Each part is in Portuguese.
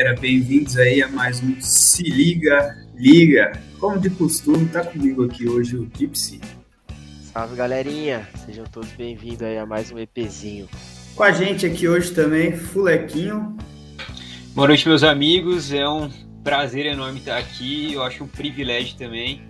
Galera, bem-vindos aí a mais um Se Liga, Liga. Como de costume, tá comigo aqui hoje o Gypsy. Salve galerinha, sejam todos bem-vindos aí a mais um EPzinho. Com a gente aqui hoje também, Fulequinho. Boa noite, meus amigos. É um prazer enorme estar aqui. Eu acho um privilégio também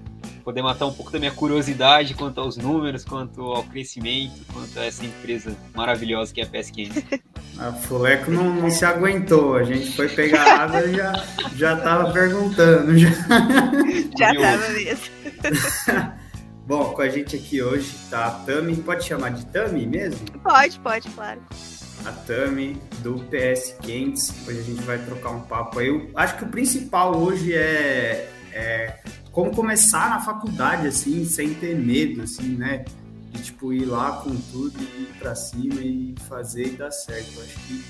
poder matar um pouco da minha curiosidade quanto aos números, quanto ao crescimento, quanto a essa empresa maravilhosa que é a PS500. A Fuleco não, não, se aguentou, a gente foi pegar água e já, já tava perguntando. Já, já tava mesmo. Bom, com a gente aqui hoje tá a Tami, pode chamar de Tami mesmo? Pode, pode, claro. A Tami do PS Quentes, hoje a gente vai trocar um papo aí. Eu acho que o principal hoje é, é como começar na faculdade, assim, sem ter medo, assim, né? De, tipo, ir lá com tudo e ir pra cima e fazer e dar certo. Eu acho que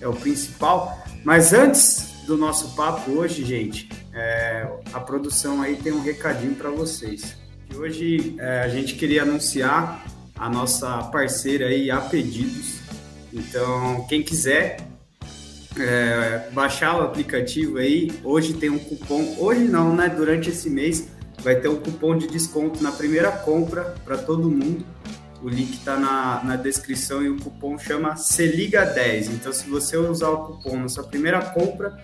é o principal. Mas antes do nosso papo hoje, gente, é, a produção aí tem um recadinho para vocês. E hoje é, a gente queria anunciar a nossa parceira aí, a Pedidos. Então, quem quiser é, baixar o aplicativo aí. Hoje tem um cupom, hoje não, né? Durante esse mês vai ter um cupom de desconto na primeira compra para todo mundo. O link está na, na descrição e o cupom chama Seliga10. Então, se você usar o cupom na sua primeira compra,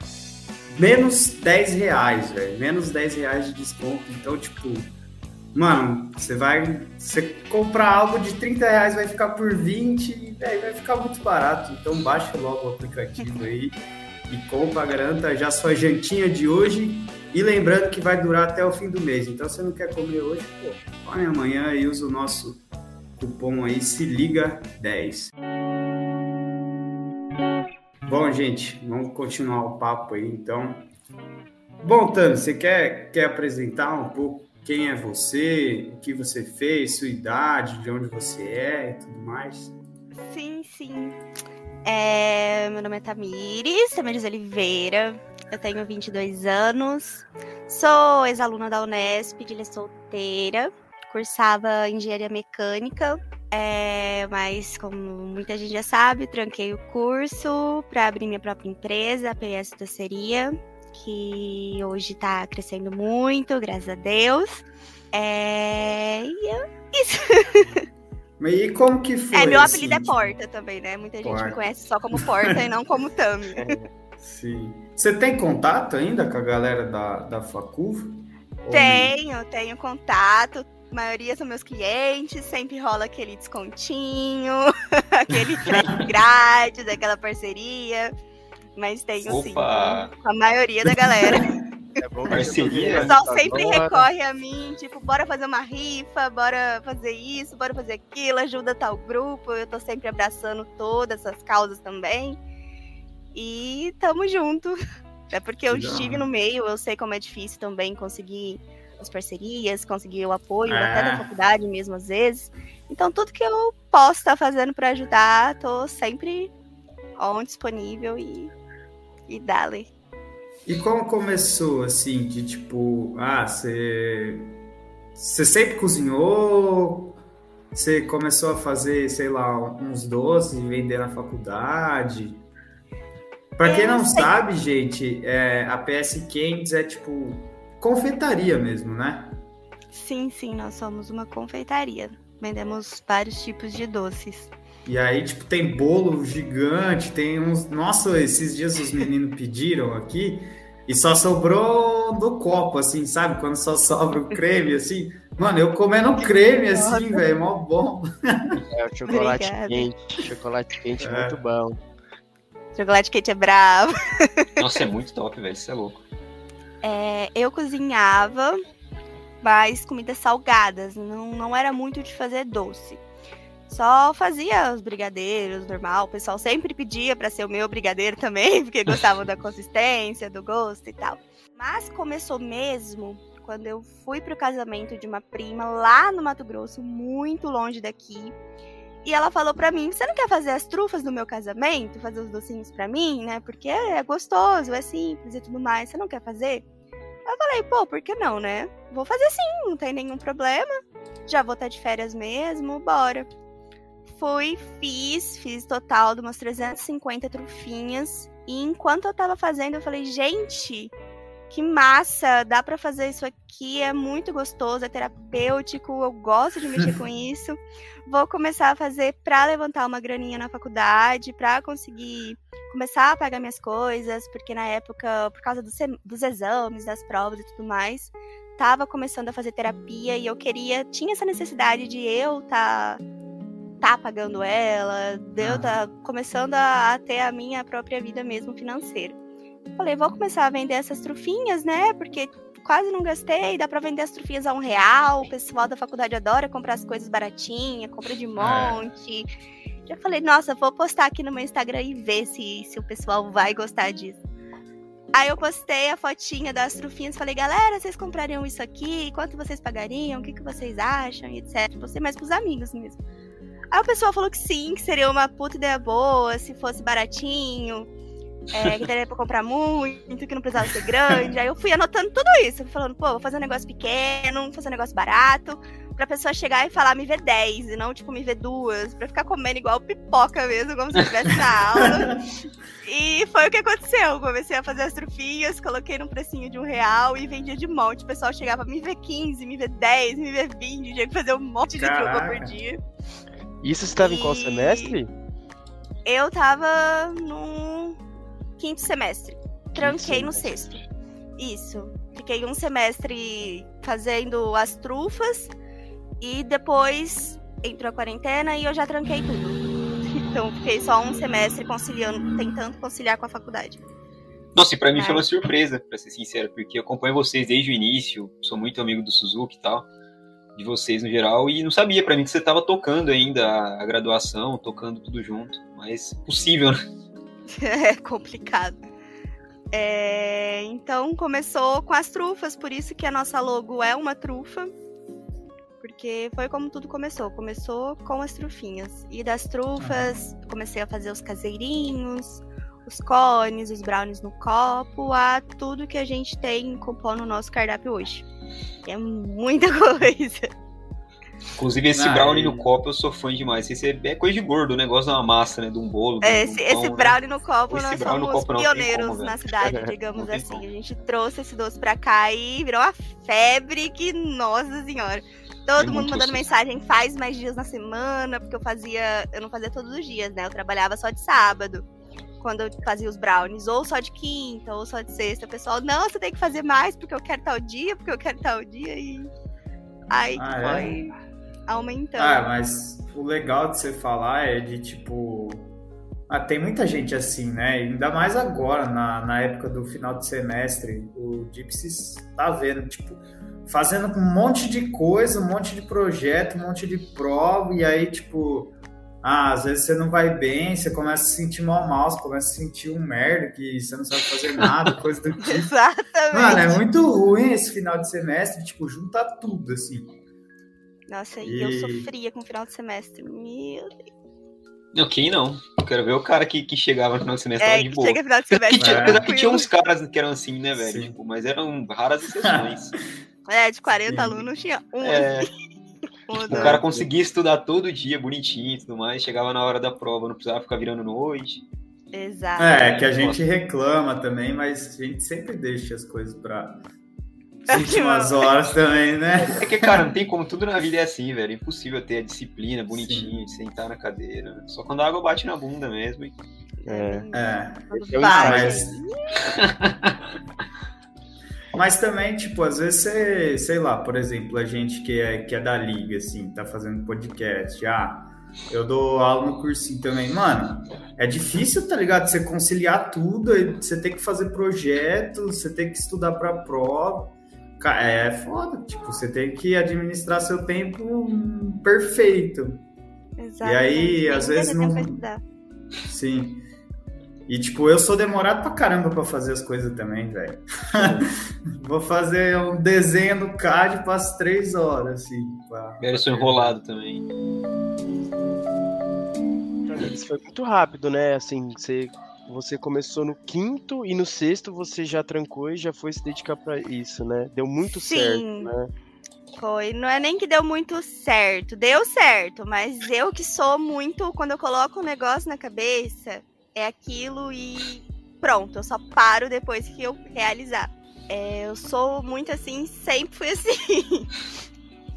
menos 10 reais, velho. Menos 10 reais de desconto. Então, tipo, mano, você vai. Você comprar algo de 30 reais, vai ficar por 20 é, vai ficar muito barato. Então baixa logo o aplicativo aí e compra, garanta já sua jantinha de hoje. E lembrando que vai durar até o fim do mês. Então se você não quer comer hoje, pô, come amanhã e usa o nosso cupom aí, se liga 10. Bom, gente, vamos continuar o papo aí, então. Bom, Tano, você quer, quer apresentar um pouco quem é você, o que você fez, sua idade, de onde você é e tudo mais? Sim, sim. É, meu nome é Tamires, Tamires Oliveira. Eu tenho 22 anos. Sou ex-aluna da Unesp, de solteira. Cursava engenharia mecânica. É, mas, como muita gente já sabe, tranquei o curso para abrir minha própria empresa, a PS Doceria, que hoje está crescendo muito, graças a Deus. É, e eu, isso. Mas e como que foi? É, meu assim? apelido é Porta também, né? Muita Porta. gente me conhece só como Porta e não como Tami. Sim. Você tem contato ainda com a galera da, da Facu? Tenho, tenho contato. A maioria são meus clientes, sempre rola aquele descontinho, aquele frete grátis, aquela parceria. Mas tenho Opa. sim, com a maioria da galera. É bom Parceria. O pessoal sempre recorre a mim, tipo, bora fazer uma rifa, bora fazer isso, bora fazer aquilo, ajuda tal grupo. Eu tô sempre abraçando todas essas causas também. E tamo junto. É porque eu estive no meio, eu sei como é difícil também conseguir as parcerias, conseguir o apoio, é. até da faculdade mesmo, às vezes. Então, tudo que eu posso estar tá fazendo para ajudar, tô sempre on, disponível e, e dale. E como começou, assim, de tipo, ah, você. Você sempre cozinhou? Você começou a fazer, sei lá, uns doces e vender na faculdade? Para quem não sabe, gente, é, a PS Candies é tipo confeitaria mesmo, né? Sim, sim, nós somos uma confeitaria. Vendemos vários tipos de doces. E aí, tipo, tem bolo gigante, tem uns. Nossa, esses dias os meninos pediram aqui e só sobrou do copo, assim, sabe? Quando só sobra o creme, assim. Mano, eu comendo creme, assim, velho, mó bom. É, o chocolate Obrigada. quente. Chocolate quente é. muito bom. Chocolate quente é bravo. Nossa, é muito top, velho, isso é louco. É, eu cozinhava, mas comidas salgadas. Não, não era muito de fazer doce. Só fazia os brigadeiros, normal. O pessoal sempre pedia para ser o meu brigadeiro também, porque gostavam da consistência, do gosto e tal. Mas começou mesmo quando eu fui pro casamento de uma prima lá no Mato Grosso, muito longe daqui. E ela falou para mim: "Você não quer fazer as trufas no meu casamento, fazer os docinhos para mim, né? Porque é gostoso, é simples e tudo mais. Você não quer fazer?" Eu falei: "Pô, por que não, né? Vou fazer sim, não tem nenhum problema. Já vou estar de férias mesmo, bora." fui, fiz, fiz total de umas 350 trufinhas. E enquanto eu tava fazendo, eu falei, gente, que massa, dá para fazer isso aqui, é muito gostoso, é terapêutico, eu gosto de mexer com isso. Vou começar a fazer para levantar uma graninha na faculdade, para conseguir começar a pagar minhas coisas, porque na época, por causa dos, dos exames, das provas e tudo mais, tava começando a fazer terapia e eu queria, tinha essa necessidade de eu tá tá pagando ela, de eu tá começando a, a ter a minha própria vida mesmo financeira. Falei, vou começar a vender essas trufinhas, né? Porque quase não gastei, dá para vender as trufinhas a um real. O pessoal da faculdade adora comprar as coisas baratinhas, compra de é. monte. É. Já falei, nossa, vou postar aqui no meu Instagram e ver se, se o pessoal vai gostar disso. Aí eu postei a fotinha das trufinhas, falei, galera, vocês comprariam isso aqui? Quanto vocês pagariam? O que, que vocês acham? E etc. Postei mais pros amigos mesmo. Aí o pessoal falou que sim, que seria uma puta ideia boa, se fosse baratinho é, que daria pra comprar muito, que não precisava ser grande. Aí eu fui anotando tudo isso, falando, pô, vou fazer um negócio pequeno, vou fazer um negócio barato, pra pessoa chegar e falar, me vê 10, e não, tipo, me vê duas, pra ficar comendo igual pipoca mesmo, como se estivesse na aula. e foi o que aconteceu. Comecei a fazer as trufinhas, coloquei num precinho de um real e vendia de monte. O pessoal chegava, me vê 15, me vê 10, me vê 20, tinha que fazer um monte de trufa por dia. Isso você estava e... em qual semestre? Eu tava no quinto semestre. Tranquei no sexto. Isso. Fiquei um semestre fazendo as trufas e depois entrou a quarentena e eu já tranquei tudo. Então fiquei só um semestre conciliando, tentando conciliar com a faculdade. Nossa, e pra mim é. foi uma surpresa, pra ser sincero, porque eu acompanho vocês desde o início, sou muito amigo do Suzuki e tal, de vocês no geral, e não sabia pra mim que você tava tocando ainda a graduação, tocando tudo junto, mas possível, né? é complicado. É, então começou com as trufas, por isso que a nossa logo é uma trufa. Porque foi como tudo começou. Começou com as trufinhas. E das trufas, comecei a fazer os caseirinhos, os cones, os brownies no copo, a tudo que a gente tem compondo no nosso cardápio hoje. É muita coisa. Inclusive, esse ah, brownie é. no copo eu sou fã demais. Esse é, é coisa de gordo, o negócio de uma massa, né? De um bolo. É, esse, pão, esse né? brownie no copo, esse nós somos copo pioneiros como, na cidade, digamos assim. Como. A gente trouxe esse doce pra cá e virou uma febre que, nossa senhora. Todo é mundo mandando mensagem, faz mais dias na semana, porque eu fazia. Eu não fazia todos os dias, né? Eu trabalhava só de sábado. Quando eu fazia os brownies, ou só de quinta, ou só de sexta. O pessoal, não, você tem que fazer mais porque eu quero tal dia, porque eu quero tal dia. E aí ah, é? foi. É? Aumentando. Ah, mas o legal de você falar é de tipo. Ah, tem muita gente assim, né? Ainda mais agora, na, na época do final de semestre, o Gypsy tá vendo, tipo, fazendo um monte de coisa, um monte de projeto, um monte de prova, e aí, tipo, ah, às vezes você não vai bem, você começa a se sentir mal mal, você começa a sentir um merda, que você não sabe fazer nada, coisa do tipo. Exatamente. Mano, é muito ruim esse final de semestre, tipo, junta tudo, assim. Nossa, e, e eu sofria com o final de semestre. Meu Deus. Não, quem não? Eu quero ver o cara que, que chegava no final de semestre é, de boa. Chega final de semestre. Tinha, apesar que tinha uns caras que eram assim, né, velho? Tipo, mas eram raras exceções. é, de 40 Sim. alunos tinha um. É. o cara conseguia estudar todo dia, bonitinho e tudo mais, chegava na hora da prova, não precisava ficar virando noite. Exato. É, que a gente reclama também, mas a gente sempre deixa as coisas pra últimas horas também, né? É que, cara, não tem como, tudo na vida é assim, velho. É impossível ter a disciplina bonitinho, Sim. sentar na cadeira. Só quando a água bate na bunda mesmo. E... É. é. Mas... Mas também, tipo, às vezes você, sei lá, por exemplo, a gente que é, que é da liga, assim, tá fazendo podcast, ah, eu dou aula no cursinho também. Mano, é difícil, tá ligado? Você conciliar tudo, você tem que fazer projeto, você tem que estudar pra prova. É foda, tipo, você tem que administrar seu tempo perfeito. Exato. E aí, às vezes não. Sim. E tipo, eu sou demorado pra caramba pra fazer as coisas também, velho. Vou fazer um desenho no CAD para as três horas, assim. Pra... Eu sou enrolado também. Isso foi muito rápido, né? Assim, você você começou no quinto e no sexto você já trancou e já foi se dedicar para isso, né? Deu muito Sim. certo, né? Foi, não é nem que deu muito certo, deu certo, mas eu que sou muito, quando eu coloco um negócio na cabeça, é aquilo e pronto, eu só paro depois que eu realizar. É, eu sou muito assim, sempre fui assim.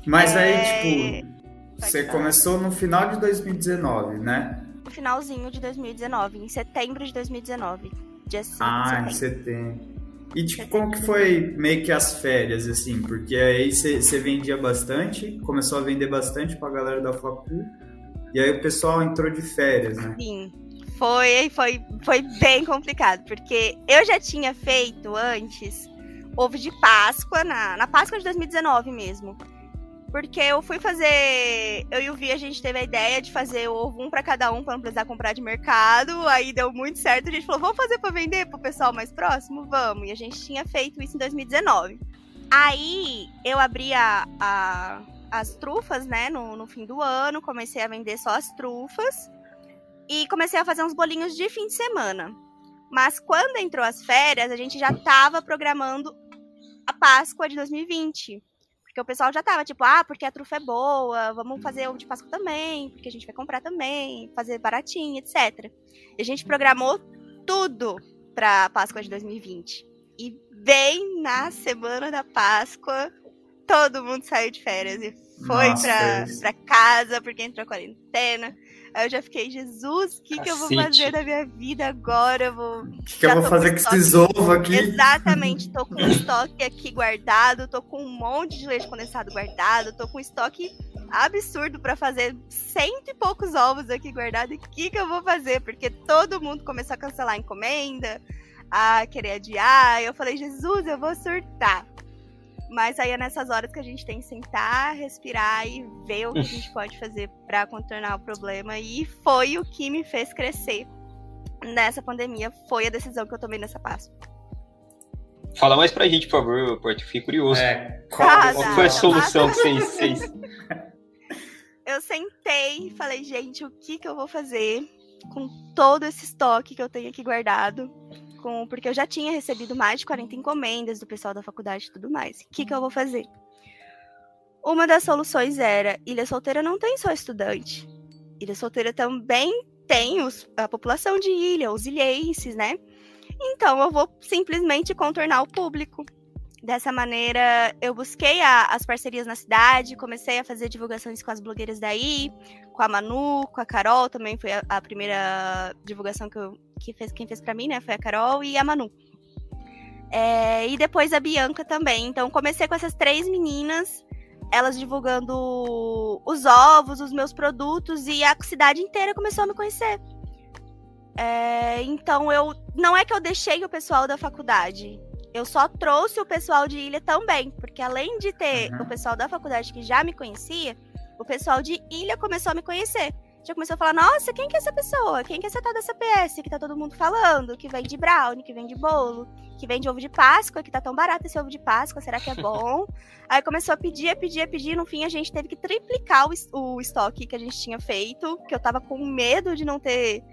Mas é... aí, tipo, você começou no final de 2019, né? No finalzinho de 2019, em setembro de 2019. Dia 5 ah, em setembro. E tipo, como que foi meio que as férias, assim? Porque aí você vendia bastante, começou a vender bastante pra galera da facu, e aí o pessoal entrou de férias, né? Sim. Foi, foi, foi bem complicado, porque eu já tinha feito antes ovo de Páscoa, na, na Páscoa de 2019 mesmo. Porque eu fui fazer. Eu e o Vi, a gente teve a ideia de fazer ovo um para cada um, pra não precisar comprar de mercado. Aí deu muito certo. A gente falou, vamos fazer para vender pro pessoal mais próximo? Vamos. E a gente tinha feito isso em 2019. Aí eu abri a, a as trufas, né, no, no fim do ano. Comecei a vender só as trufas. E comecei a fazer uns bolinhos de fim de semana. Mas quando entrou as férias, a gente já estava programando a Páscoa de 2020. Porque o pessoal já tava, tipo, ah, porque a trufa é boa, vamos fazer ovo de Páscoa também, porque a gente vai comprar também, fazer baratinho, etc. E a gente programou tudo pra Páscoa de 2020. E bem na semana da Páscoa, todo mundo saiu de férias e foi Nossa, pra, pra casa, porque entrou a quarentena. Aí eu já fiquei, Jesus, o que, que eu vou fazer da minha vida agora? O que, que eu vou fazer com esses ovos aqui? Exatamente, tô com um estoque aqui guardado, tô com um monte de leite condensado guardado, tô com um estoque absurdo para fazer cento e poucos ovos aqui guardados. E o que, que eu vou fazer? Porque todo mundo começou a cancelar a encomenda, a querer adiar. Eu falei, Jesus, eu vou surtar. Mas aí é nessas horas que a gente tem que sentar, respirar e ver o que a gente pode fazer para contornar o problema. E foi o que me fez crescer nessa pandemia. Foi a decisão que eu tomei nessa passo. Fala mais pra gente, por favor, Porto. Fiquei curioso. É, qual, ah, qual foi a solução que vocês? Eu sentei e falei, gente, o que, que eu vou fazer com todo esse estoque que eu tenho aqui guardado? Com porque eu já tinha recebido mais de 40 encomendas do pessoal da faculdade e tudo mais. O que, que eu vou fazer? Uma das soluções era: Ilha Solteira não tem só estudante. Ilha Solteira também tem os, a população de ilha, os ilhenses, né? Então eu vou simplesmente contornar o público. Dessa maneira, eu busquei a, as parcerias na cidade, comecei a fazer divulgações com as blogueiras daí, com a Manu, com a Carol, também foi a, a primeira divulgação que, eu, que fez, quem fez para mim, né? Foi a Carol e a Manu. É, e depois a Bianca também. Então, comecei com essas três meninas, elas divulgando os ovos, os meus produtos, e a cidade inteira começou a me conhecer. É, então, eu não é que eu deixei o pessoal da faculdade, eu só trouxe o pessoal de ilha também, porque além de ter uhum. o pessoal da faculdade que já me conhecia, o pessoal de ilha começou a me conhecer. Já começou a falar, nossa, quem que é essa pessoa? Quem que é essa tal dessa PS que tá todo mundo falando? Que vem de brownie, que vem de bolo, que vem de ovo de Páscoa, que tá tão barato esse ovo de Páscoa, será que é bom? Aí começou a pedir, a pedir, a pedir, no fim a gente teve que triplicar o, o estoque que a gente tinha feito, que eu tava com medo de não ter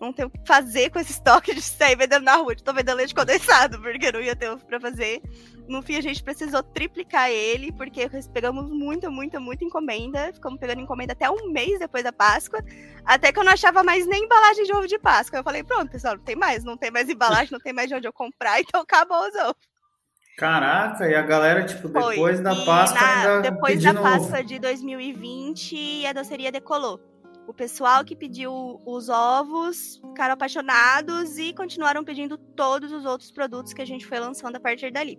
não ter o que fazer com esse estoque de sair vendendo na rua. Estou vendendo leite condensado, porque não ia ter para fazer. No fim, a gente precisou triplicar ele, porque pegamos muita, muita, muita encomenda. Ficamos pegando encomenda até um mês depois da Páscoa. Até que eu não achava mais nem embalagem de ovo de Páscoa. Eu falei, pronto, pessoal, não tem mais. Não tem mais embalagem, não tem mais de onde eu comprar, então acabou os ovos. Caraca, e a galera, tipo, depois Foi. da Páscoa na, Depois da Páscoa ovo. de 2020, a doceria decolou. O pessoal que pediu os ovos ficaram apaixonados e continuaram pedindo todos os outros produtos que a gente foi lançando a partir dali.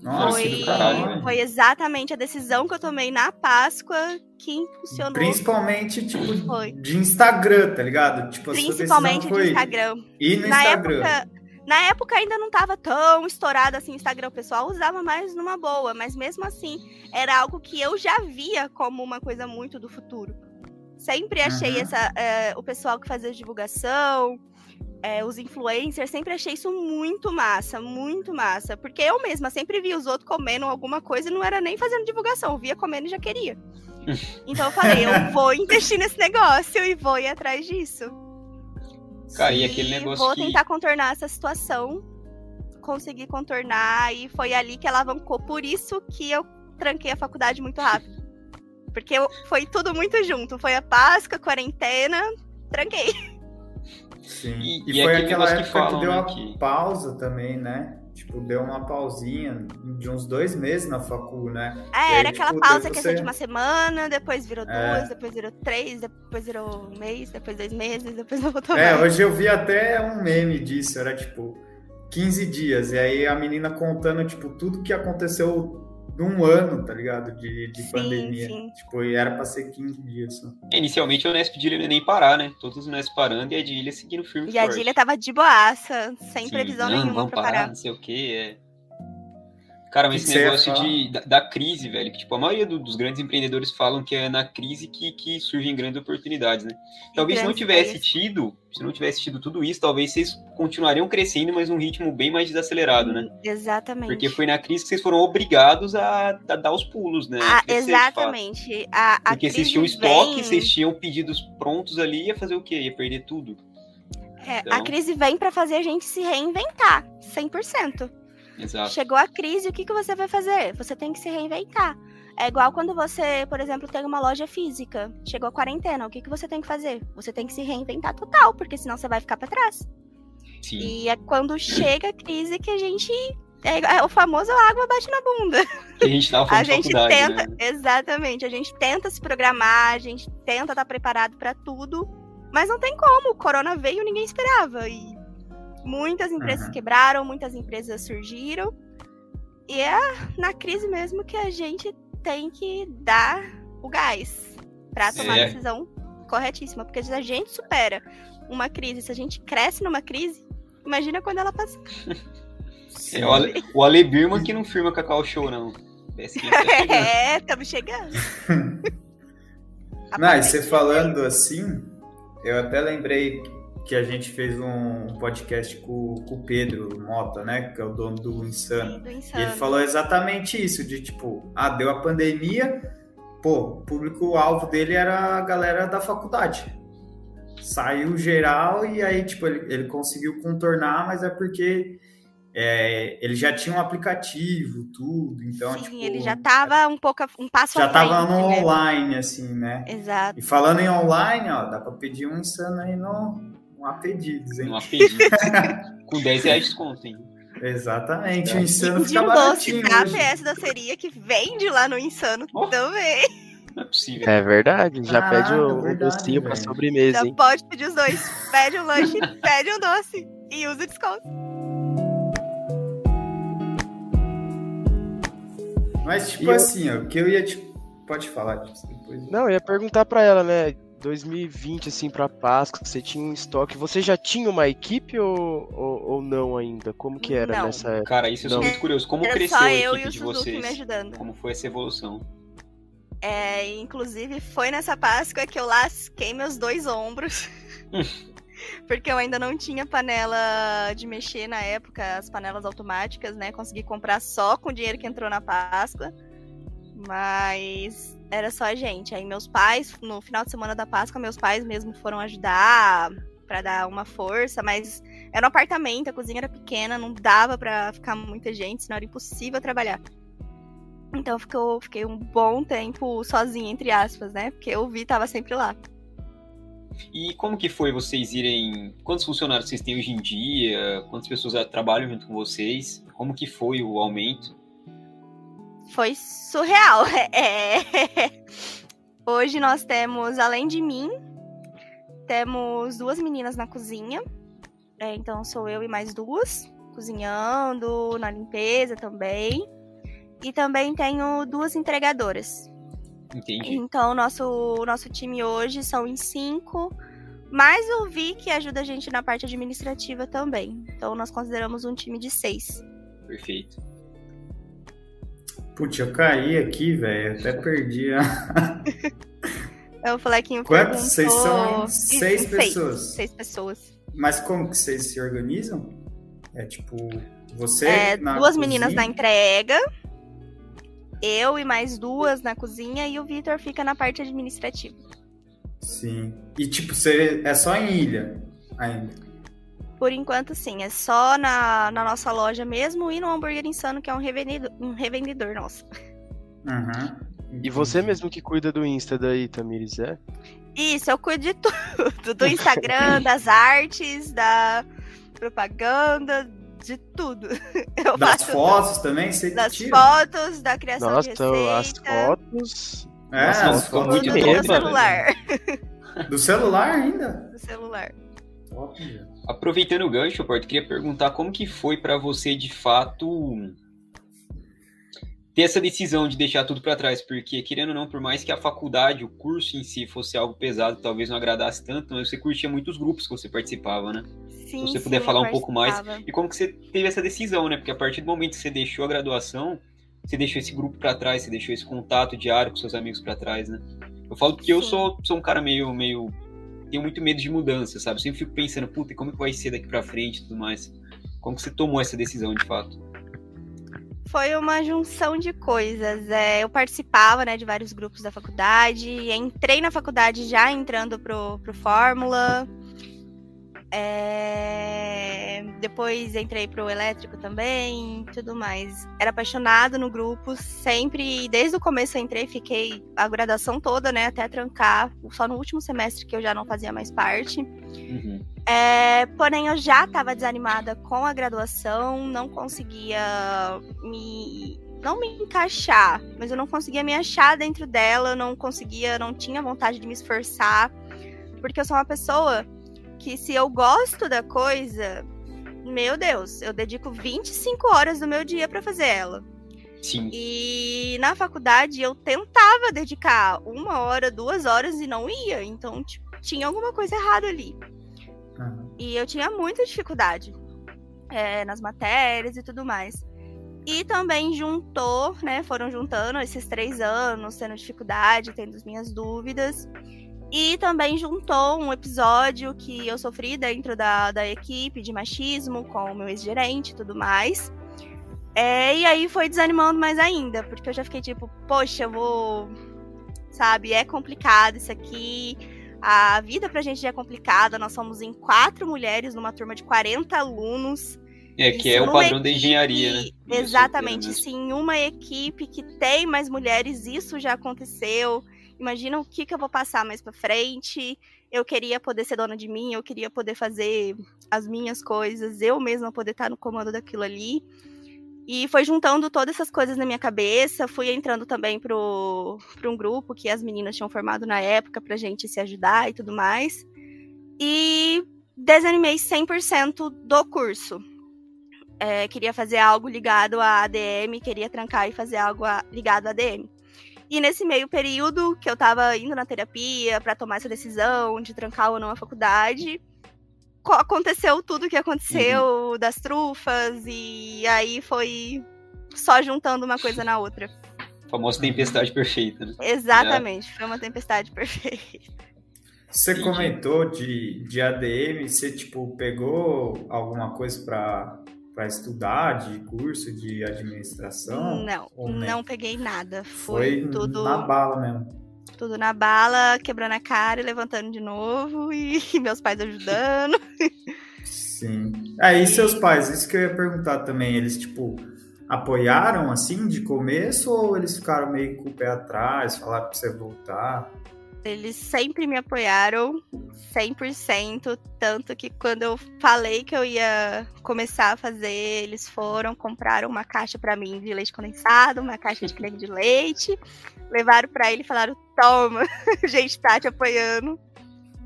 Nossa, foi, caralho, foi exatamente a decisão que eu tomei na Páscoa que impulsionou. Principalmente, tipo, foi. de Instagram, tá ligado? Tipo, Principalmente de Instagram. E no na Instagram. Época, na época ainda não estava tão estourado assim o Instagram, o pessoal usava mais numa boa, mas mesmo assim era algo que eu já via como uma coisa muito do futuro. Sempre achei uhum. essa, é, o pessoal que fazia divulgação, é, os influencers, sempre achei isso muito massa, muito massa. Porque eu mesma sempre via os outros comendo alguma coisa e não era nem fazendo divulgação, eu via comendo e já queria. Então eu falei, eu vou investir nesse negócio e vou ir atrás disso. Cara, e aquele negócio vou que... tentar contornar essa situação, conseguir contornar, e foi ali que alavancou. Por isso que eu tranquei a faculdade muito rápido. Porque foi tudo muito junto. Foi a Páscoa, a quarentena, tranquei. Sim. E- E, e foi aquela que época que, falam, deu né, uma que- pausa também, né? Tipo, deu uma pausinha de uns dois meses na facu, né? É, aí, era aquela tipo, pausa daí que ia você- ser de uma semana, depois virou É. duas, depois virou três, depois virou um mês, depois dois meses, depois voltou É, mais. hoje eu vi até um meme disso, era tipo 15 dias, e aí a menina contando, tipo, tudo que aconteceu num ano, tá ligado? De, de Sim, pandemia. sim. Tipo, e era pra ser 15 dias só. Inicialmente a Unesp de Ilha nem parar, né? Todos os Unesp parando e a de Ilha seguindo firme E a forte. Dília tava de boaça, sem Sim, previsão não, nenhuma vamos pra parar, parar. não sei o que, é... Cara, mas Que esse negócio de, da, da crise, velho, que tipo, a maioria do- dos grandes empreendedores falam que é na crise que, que surgem grandes oportunidades, né? Talvez se não tivesse tido, se não tivesse tido tudo isso, talvez vocês continuariam crescendo, mas num ritmo bem mais desacelerado, né? Exatamente. Porque foi na crise que vocês foram obrigados a, a dar os pulos, né? Ah, Crescer, de fato. exatamente. A, a Porque vocês tinham estoque, vem- vocês tinham pedidos prontos ali, ia fazer o quê? Ia perder tudo. é, então- A crise vem pra fazer a gente se reinventar, 100%. Exato. Chegou a crise, o que, que você vai fazer? Você tem que se reinventar. É igual quando você, por exemplo, tem uma loja física. Chegou a quarentena, o que, que você tem que fazer? Você tem que se reinventar total, porque senão você vai ficar pra trás. Sim. E é quando chega a crise que a gente. É, é o famoso água bate na bunda. Que a gente tava A gente tenta, né? exatamente, a gente tenta se programar, a gente tenta estar preparado pra tudo, mas não tem como. O corona veio e ninguém esperava. E muitas empresas Uhum. quebraram, muitas empresas surgiram. E é na crise mesmo que a gente tem que dar o gás pra tomar É. a decisão corretíssima. Porque se a gente supera uma crise, se a gente cresce numa crise, imagina quando ela passa. É o Ale, o Ale Birman que não firma Cacau Show, não. É, estamos chegando. Não, e você falando assim, eu até lembrei que a gente fez um podcast com, com o Pedro Mota, né? Que é o dono do Insano. Do E ele insano. falou exatamente isso, de tipo, ah, deu a pandemia, pô, o público-alvo dele era a galera da faculdade. Saiu geral e aí, tipo, ele, ele conseguiu contornar, mas é porque é, ele já tinha um aplicativo, tudo, então, Sim, tipo, ele já tava um pouco um passo já à frente. tava no né? online, assim, né? Exato. E falando em online, ó, dá pra pedir um insano aí no, no A pedidos, hein? Não pedido. Com 10 reais de desconto, hein? Exatamente, o E insano de fica um doce baratinho da hoje. PS doceria que vende lá no Insano Oh. também. Não é possível. É verdade, já Caraca, pede o, o verdade, docinho pra sobremesa, Já hein? pode pedir os dois. Pede um lanche, pede um doce e usa o desconto. Mas, tipo E eu- assim, ó, o que eu ia te. Pode falar disso depois. Não, eu ia perguntar pra ela, né? 2020, assim, pra Páscoa, você tinha um estoque. Você já tinha uma equipe ou, ou, ou não ainda? Como que era Não. nessa época? Cara, isso eu sou Não. muito curioso. Como Era cresceu só a eu e equipe o de vocês? ajudando. Como foi essa evolução? É, inclusive, foi nessa Páscoa que eu lasquei meus dois ombros. Porque eu ainda não tinha panela de mexer na época, as panelas automáticas, né? Consegui comprar só com o dinheiro que entrou na Páscoa. Mas era só a gente. Aí meus pais, no final de semana da Páscoa, meus pais mesmo foram ajudar pra dar uma força, mas era um apartamento, a cozinha era pequena, não dava pra ficar muita gente, senão era impossível trabalhar. Então ficou, fiquei um bom tempo sozinha, entre aspas, né? Porque eu vi tava sempre lá. E como que foi vocês irem... Quantos funcionários vocês têm hoje em dia? Quantas pessoas trabalham junto com vocês? Como que foi o aumento? Foi surreal. É. Hoje nós temos, além de mim, temos duas meninas na cozinha. É, então sou eu e mais duas, cozinhando, na limpeza também. E também tenho duas entregadoras. Entendi. Então, nosso, nosso time hoje são em cinco, mais o Vi que ajuda a gente na parte administrativa também. Então, nós consideramos um time de seis. Perfeito. Putz, eu caí aqui, velho. Até perdi. a- Então, O Flequinho Quantos? Vocês são seis pessoas. Seis pessoas. Mas como que vocês se organizam? É tipo, você. É, duas meninas na cozinha? entrega, eu e mais duas na cozinha, e o Vitor fica na parte administrativa. Sim. E tipo, você é só em ilha ainda. Por enquanto, sim, é só na, na nossa loja mesmo e no Hambúrguer Insano, que é um revendedor, um revendedor nosso. Uhum. E você mesmo que cuida do Insta daí, Tamires, é? Isso, eu cuido de tudo. Do Instagram, das artes, da propaganda, de tudo. Eu Das faço fotos também? Você das tira? fotos, da criação Nossa, de receita. as fotos. É, Nossa, as ficou fotos Tudo muito do medo, foto. celular. Do celular ainda? Do celular. Top. Aproveitando o gancho, Porto, queria perguntar como que foi pra você, de fato, ter essa decisão de deixar tudo pra trás, porque, querendo ou não, por mais que a faculdade, o curso em si fosse algo pesado, talvez não agradasse tanto, mas você curtia muitos grupos que você participava, né? Sim, você sim, puder eu falar um pouco mais. E como que você teve essa decisão, né? Porque a partir do momento que você deixou a graduação, você deixou esse grupo pra trás, você deixou esse contato diário com seus amigos pra trás, né? Eu falo porque eu Sim. sou, sou um cara meio, meio. Tenho muito medo de mudança, sabe? Sempre fico pensando, puta, como que vai ser daqui pra frente e tudo mais. Como que você tomou essa decisão de fato? Foi uma junção de coisas. É, eu participava né, de vários grupos da faculdade, entrei na faculdade já entrando pro, pro Fórmula. É, Depois entrei pro elétrico também, tudo mais. Era apaixonado no grupo, sempre, desde o começo eu entrei, fiquei a graduação toda, né, até trancar. Só no último semestre que eu já não fazia mais parte. Uhum. É, porém, eu já estava desanimada com a graduação, não conseguia me. Não me encaixar, mas eu não conseguia me achar dentro dela, não conseguia, não tinha vontade de me esforçar, porque eu sou uma pessoa que, se eu gosto da coisa, meu Deus, eu dedico 25 horas do meu dia para fazer ela. Sim. E na faculdade eu tentava dedicar uma hora, duas horas e não ia, então tipo, tinha alguma coisa errada ali. Uhum. E eu tinha muita dificuldade é, nas matérias e tudo mais. E também juntou, né? Foram juntando esses três anos, tendo dificuldade, tendo as minhas dúvidas. E também juntou um episódio que eu sofri dentro da, da equipe de machismo com o meu ex-gerente e tudo mais. É, e aí foi desanimando mais ainda, porque eu já fiquei tipo, poxa, eu vou. Sabe, é complicado isso aqui. A vida pra gente já é complicada. Nós somos em quatro mulheres numa turma de 40 alunos. É, que Isso é o padrão da equipe- engenharia, né? Exatamente. Em uma equipe que tem mais mulheres, isso já aconteceu. Imagina o que, que eu vou passar mais pra frente. Eu queria poder ser dona de mim, eu queria poder fazer as minhas coisas, eu mesma poder estar no comando daquilo ali. E foi juntando todas essas coisas na minha cabeça. Fui entrando também pro um grupo que as meninas tinham formado na época pra gente se ajudar e tudo mais. E desanimei 100% do curso. É, queria fazer algo ligado à ADM, queria trancar e fazer algo a- ligado à ADM. E nesse meio período que eu tava indo na terapia para tomar essa decisão de trancar ou não a faculdade, co- aconteceu tudo o que aconteceu das trufas e aí foi só juntando uma coisa na outra. A famosa tempestade perfeita, né? Exatamente, foi uma tempestade perfeita. Você comentou de, de ADM, você tipo pegou alguma coisa para para estudar de curso de administração? Não, não peguei nada. Foi, Foi tudo na bala mesmo. tudo na bala, quebrando a cara e levantando de novo, e meus pais ajudando. Sim. Aí seus pais, isso que eu ia perguntar também, eles tipo apoiaram assim de começo ou eles ficaram meio com o pé atrás, falaram pra você voltar? Eles sempre me apoiaram 100%, tanto que quando eu falei que eu ia começar a fazer, eles foram, compraram uma caixa pra mim de leite condensado, uma caixa de creme de leite, levaram pra ele e falaram: "Toma, a gente tá te apoiando".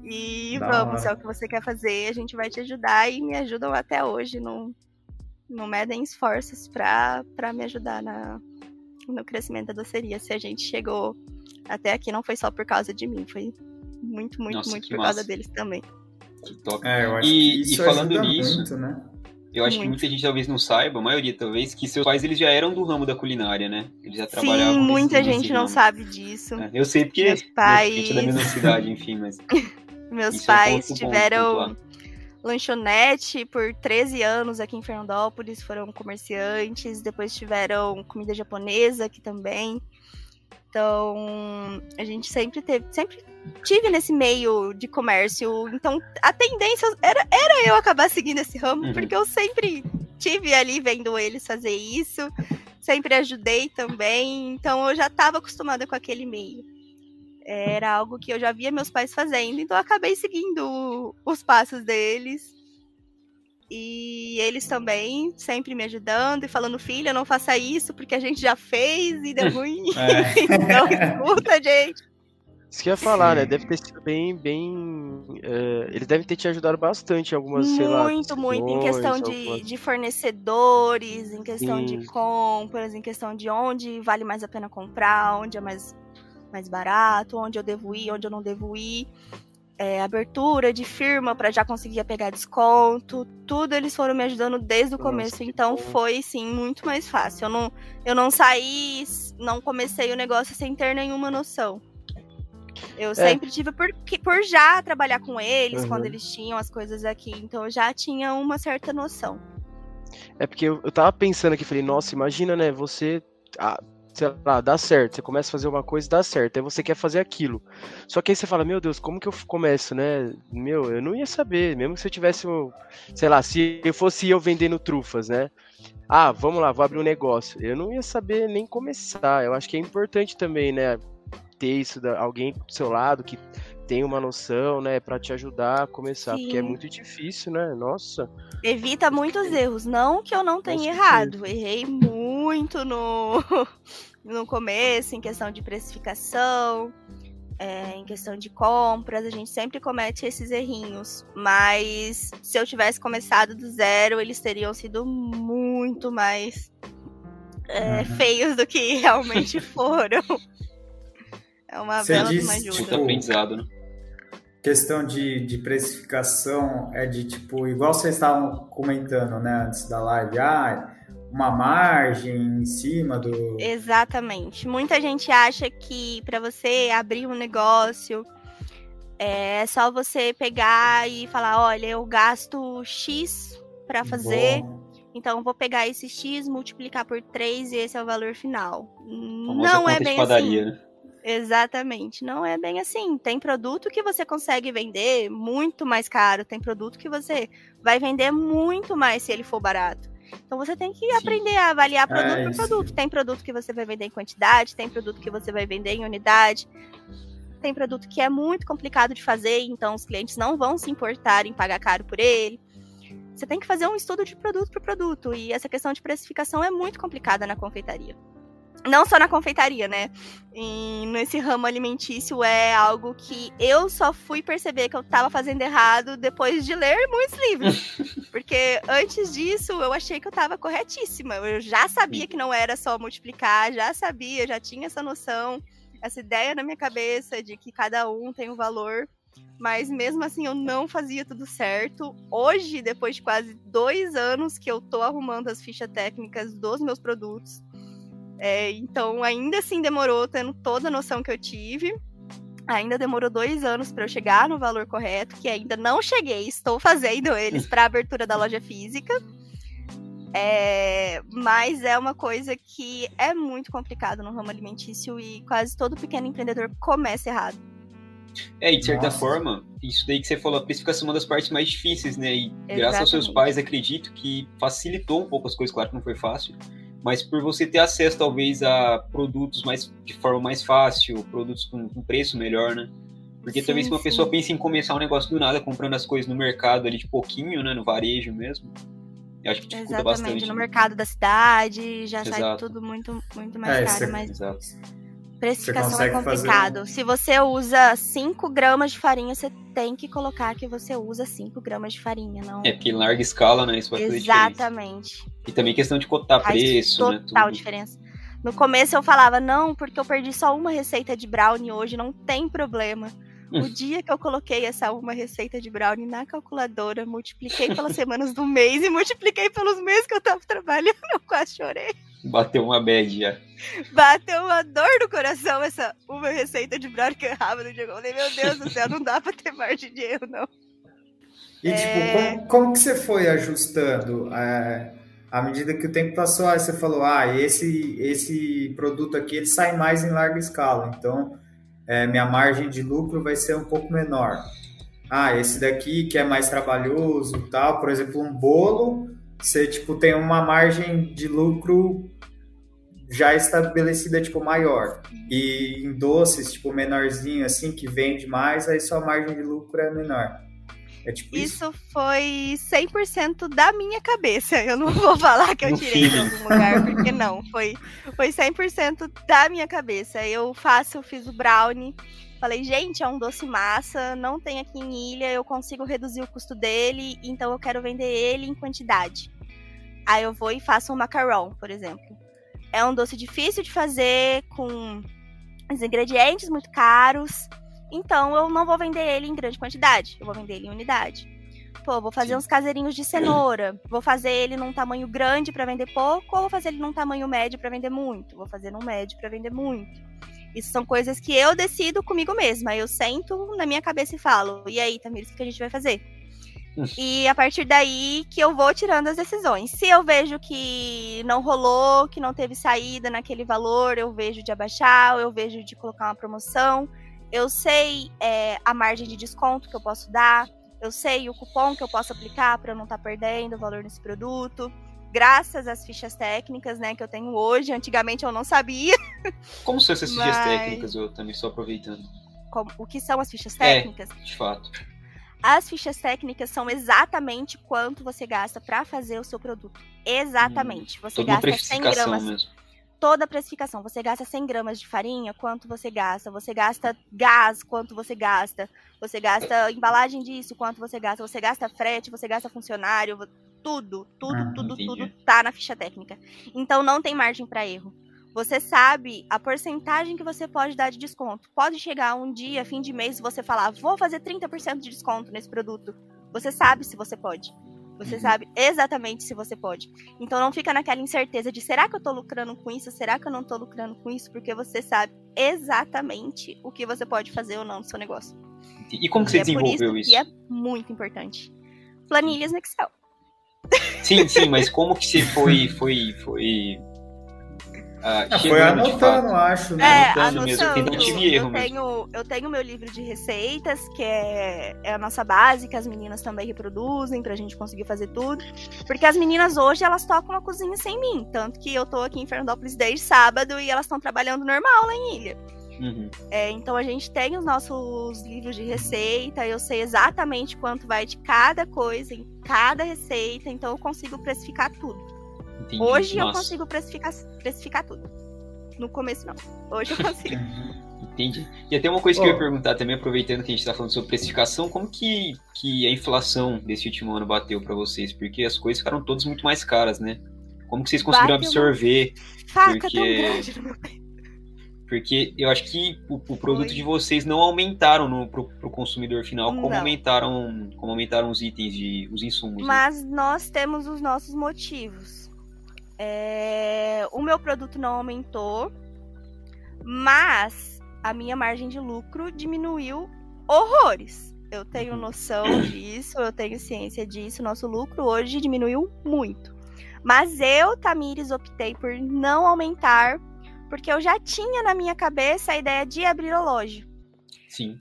E Da vamos, hora. é o que você quer fazer, a gente vai te ajudar e me ajudam até hoje, não não medem esforços pra, pra me ajudar na, no crescimento da doceria. Se a gente chegou até aqui, não foi só por causa de mim, foi muito, muito, Nossa, muito que por causa massa. deles também. Que top. É, eu acho E- que e falando ajuda nisso, muito, né? Eu acho que Muito. muita gente talvez não saiba, a maioria talvez, que seus pais eles já eram do ramo da culinária, né? Eles já trabalhavam Sim, muita nesse gente não ramo. sabe disso. É, Eu sei porque Meus a gente é da pais- mesma cidade, enfim, mas Meus Isso é um pais ponto bom, tiveram lanchonete por 13 anos aqui em Fernandópolis, foram comerciantes, depois tiveram comida japonesa aqui também. Então, a gente sempre teve, sempre tive nesse meio de comércio. Então, a tendência era, era eu acabar seguindo esse ramo, Uhum. porque eu sempre tive ali vendo eles fazer isso. sempre ajudei também, então eu já estava acostumada com aquele meio. Era algo que eu já via meus pais fazendo, então eu acabei seguindo os passos deles. E eles também sempre me ajudando e falando, filha, não faça isso porque a gente já fez e deu ruim. É. então escuta, gente. Isso que eu ia falar, né? Deve ter sido bem, bem. Uh, eles devem ter te ajudado bastante em algumas, muito, sei lá. Muito, muito. Em questão de, algumas... de fornecedores, em questão Sim. de compras, em questão de onde vale mais a pena comprar, onde é mais, mais barato, onde eu devo ir, onde eu não devo ir é, abertura de firma para já conseguir pegar desconto, tudo eles foram me ajudando desde o começo, então foi sim muito mais fácil. Eu não, eu não saí, não comecei o negócio sem ter nenhuma noção. Eu é. sempre tive por, por já trabalhar com eles, uhum. quando eles tinham as coisas aqui, então eu já tinha uma certa noção. É porque eu, eu tava pensando aqui, falei, nossa, imagina, né, você ah, sei lá, dá certo. Você começa a fazer uma coisa dá certo. Aí você quer fazer aquilo. Só que aí você fala, meu Deus, como que eu começo, né? Meu, eu não ia saber. Mesmo se eu tivesse, sei lá, se eu fosse eu vendendo trufas, né? Ah, vamos lá, vou abrir um negócio. Eu não ia saber nem começar. Eu acho que é importante também, né? Ter isso, alguém do seu lado que tem uma noção, né, para te ajudar a começar, Sim. porque é muito difícil, né? Nossa. Evita muitos erros, não que eu não tenha errado, errei muito no no começo, em questão de precificação, é, em questão de compras, a gente sempre comete esses errinhos. Mas se eu tivesse começado do zero, eles teriam sido muito mais é, uhum. feios do que realmente foram. É uma Você bela disse, ajuda. Muito aprendizado, né? Questão de, de precificação é de tipo, igual vocês estavam comentando, né, antes da live, ah, uma margem em cima do. Exatamente. Muita gente acha que para você abrir um negócio é só você pegar e falar: olha, eu gasto X para fazer. Bom. Então, vou pegar esse X, multiplicar por 3 e esse é o valor final. Não é bem assim. Né? Exatamente, não é bem assim. Tem produto que você consegue vender muito mais caro, tem produto que você vai vender muito mais se ele for barato. Então você tem que Sim. aprender a avaliar produto é, por produto. Tem produto que você vai vender em quantidade, tem produto que você vai vender em unidade. Tem produto que é muito complicado de fazer, então os clientes não vão se importar em pagar caro por ele. Você tem que fazer um estudo de produto por produto. E essa questão de precificação é muito complicada na confeitaria não só na confeitaria, né? E nesse ramo alimentício é algo que eu só fui perceber que eu estava fazendo errado depois de ler muitos livros. Porque antes disso eu achei que eu estava corretíssima. Eu já sabia que não era só multiplicar, já sabia, já tinha essa noção, essa ideia na minha cabeça de que cada um tem um valor. Mas mesmo assim eu não fazia tudo certo. Hoje, depois de quase dois anos que eu tô arrumando as fichas técnicas dos meus produtos, é, então, ainda assim demorou, tendo toda a noção que eu tive. Ainda demorou dois anos para eu chegar no valor correto, que ainda não cheguei. Estou fazendo eles para a abertura da loja física. É, mas é uma coisa que é muito complicado no ramo alimentício e quase todo pequeno empreendedor começa errado. É, e de certa Nossa. forma, isso daí que você falou, a precificação é uma das partes mais difíceis, né? E Exatamente. graças aos seus pais, acredito que facilitou um pouco as coisas, claro que não foi fácil, mas por você ter acesso talvez a produtos mais de forma mais fácil, produtos com, com preço melhor, né? Porque sim, também se uma sim. pessoa pensa em começar um negócio do nada, comprando as coisas no mercado ali de pouquinho, né, no varejo mesmo, eu acho que dificulta Exatamente, bastante. no né? mercado da cidade, já Exato. sai tudo muito, muito mais é, caro, mas... Exato. Precificação é complicado. Fazer... Se você usa 5 gramas de farinha, você tem que colocar que você usa 5 gramas de farinha, não? É, porque em larga escala, né? Isso vai fazer Exatamente. E também questão de cotar Faz preço, total né? Total diferença. No começo eu falava, não, porque eu perdi só uma receita de brownie hoje, não tem problema. O dia que eu coloquei essa uma receita de brownie na calculadora, multipliquei pelas semanas do mês e multipliquei pelos meses que eu tava trabalhando, eu quase chorei. Bateu uma bad já. Bateu uma dor no coração essa uma receita de errava no dia. Eu falei, meu Deus do céu, não dá pra ter margem de erro, não. E, tipo, é... tipo, como, como, que você foi ajustando? É, à medida que o tempo passou, aí você falou, ah, esse, esse produto aqui, ele sai mais em larga escala, então é, minha margem de lucro vai ser um pouco menor. Ah, esse daqui que é mais trabalhoso tal, por exemplo, um bolo você tipo tem uma margem de lucro já estabelecida, tipo, maior. E em doces, tipo, menorzinho, assim, que vende mais, aí sua margem de lucro é menor. É tipo isso? Isso foi 100% da minha cabeça. Eu não vou falar que eu tirei de algum lugar, porque não. Foi, foi 100% da minha cabeça. Eu faço, eu fiz o brownie. Falei, gente, é um doce massa, não tem aqui em ilha, eu consigo reduzir o custo dele, então eu quero vender ele em quantidade. Aí eu vou e faço um macarrão, por exemplo. É um doce difícil de fazer, com os ingredientes muito caros. Então eu não vou vender ele em grande quantidade, eu vou vender ele em unidade. Pô, vou fazer Sim. uns caseirinhos de cenoura. Vou fazer ele num tamanho grande pra vender pouco, ou vou fazer ele num tamanho médio pra vender muito. Vou fazer num médio pra vender muito. Isso são coisas que eu decido comigo mesma. Eu sento na minha cabeça e falo: "E aí, Tamires, o que a gente vai fazer?" E a partir daí que eu vou tirando as decisões. Se eu vejo que não rolou, que não teve saída naquele valor, eu vejo de abaixar, eu vejo de colocar uma promoção. Eu sei é, a margem de desconto que eu posso dar, eu sei o cupom que eu posso aplicar para eu não estar perdendo o valor nesse produto. Graças às fichas técnicas, né, que eu tenho hoje. Antigamente eu não sabia Como são essas fichas Mas- técnicas, eu também estou aproveitando, como- o que são as fichas É. técnicas. de fato. As fichas técnicas são exatamente quanto você gasta para fazer o seu produto. Exatamente. Você Toda uma gasta 100 precificação gramas. mesmo. Toda a precificação. Você gasta 100 gramas de farinha, quanto você gasta? Você gasta gás, quanto você gasta? Você gasta embalagem disso, quanto você gasta? Você gasta frete, você gasta funcionário, tudo, tudo, Ah, tudo, entendi. tudo tá na ficha técnica. Então não tem margem para erro. Você sabe a porcentagem que você pode dar de desconto. Pode chegar um dia, fim de mês, e você falar, vou fazer 30% de desconto nesse produto. Você sabe se você pode. Você Uhum. sabe exatamente se você pode. Então não fica naquela incerteza de será que eu tô lucrando com isso? Será que eu não tô lucrando com isso? Porque você sabe exatamente o que você pode fazer ou não no seu negócio. E como que você E é desenvolveu isso? que é muito importante. Planilhas no Excel. Sim, sim, mas como que você foi, foi, foi ah, Ah, foi anotando, acho, né? É, anotando mesmo, tentativa e erro eu mesmo. tenho, eu tenho meu livro de receitas, que é, é a nossa base, que as meninas também reproduzem pra gente conseguir fazer tudo. Porque as meninas hoje, elas tocam a cozinha sem mim. Tanto que eu tô aqui em Fernandópolis desde sábado e elas estão trabalhando normal lá em Ilha. Uhum. É, então a gente tem os nossos livros de receita, eu sei exatamente quanto vai de cada coisa, em cada receita, então eu consigo precificar tudo. Entendi. Hoje eu Nossa, consigo precificar, precificar tudo. No começo não. Hoje eu consigo. Entendi. E até uma coisa que eu ia perguntar também, aproveitando que a gente está falando sobre precificação, como que, que a inflação desse último ano bateu para vocês? Porque as coisas ficaram todas muito mais caras, né? Como que vocês conseguiram Bateu absorver? Faca tão Porque- grande no meu. Porque eu acho que o, o produto Foi. de vocês não aumentaram no, pro, pro consumidor final como Não. aumentaram como aumentaram os itens de os insumos. né? Mas nós temos os nossos motivos. É, O meu produto não aumentou, mas a minha margem de lucro diminuiu horrores. Eu tenho noção disso, eu tenho ciência disso. Nosso lucro hoje diminuiu muito. Mas eu, Tamires, optei por não aumentar, porque eu já tinha na minha cabeça a ideia de abrir a loja. Sim.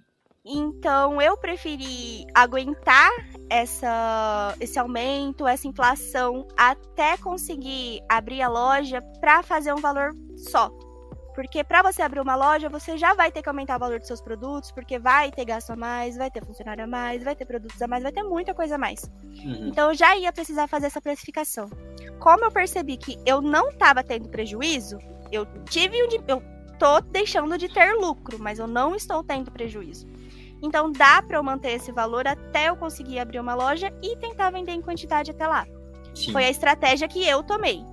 Então eu preferi aguentar essa, esse aumento, essa inflação, até conseguir abrir a loja para fazer um valor só. Porque para você abrir uma loja, você já vai ter que aumentar o valor dos seus produtos, porque vai ter gasto a mais, vai ter funcionário a mais, vai ter produtos a mais, vai ter muita coisa a mais. Uhum. Então eu já ia precisar fazer essa precificação. Como eu percebi que eu não estava tendo prejuízo, eu tive um eu tô deixando de ter lucro, mas eu não estou tendo prejuízo. Então dá para eu manter esse valor até eu conseguir abrir uma loja e tentar vender em quantidade até lá. Sim. Foi a estratégia que eu tomei.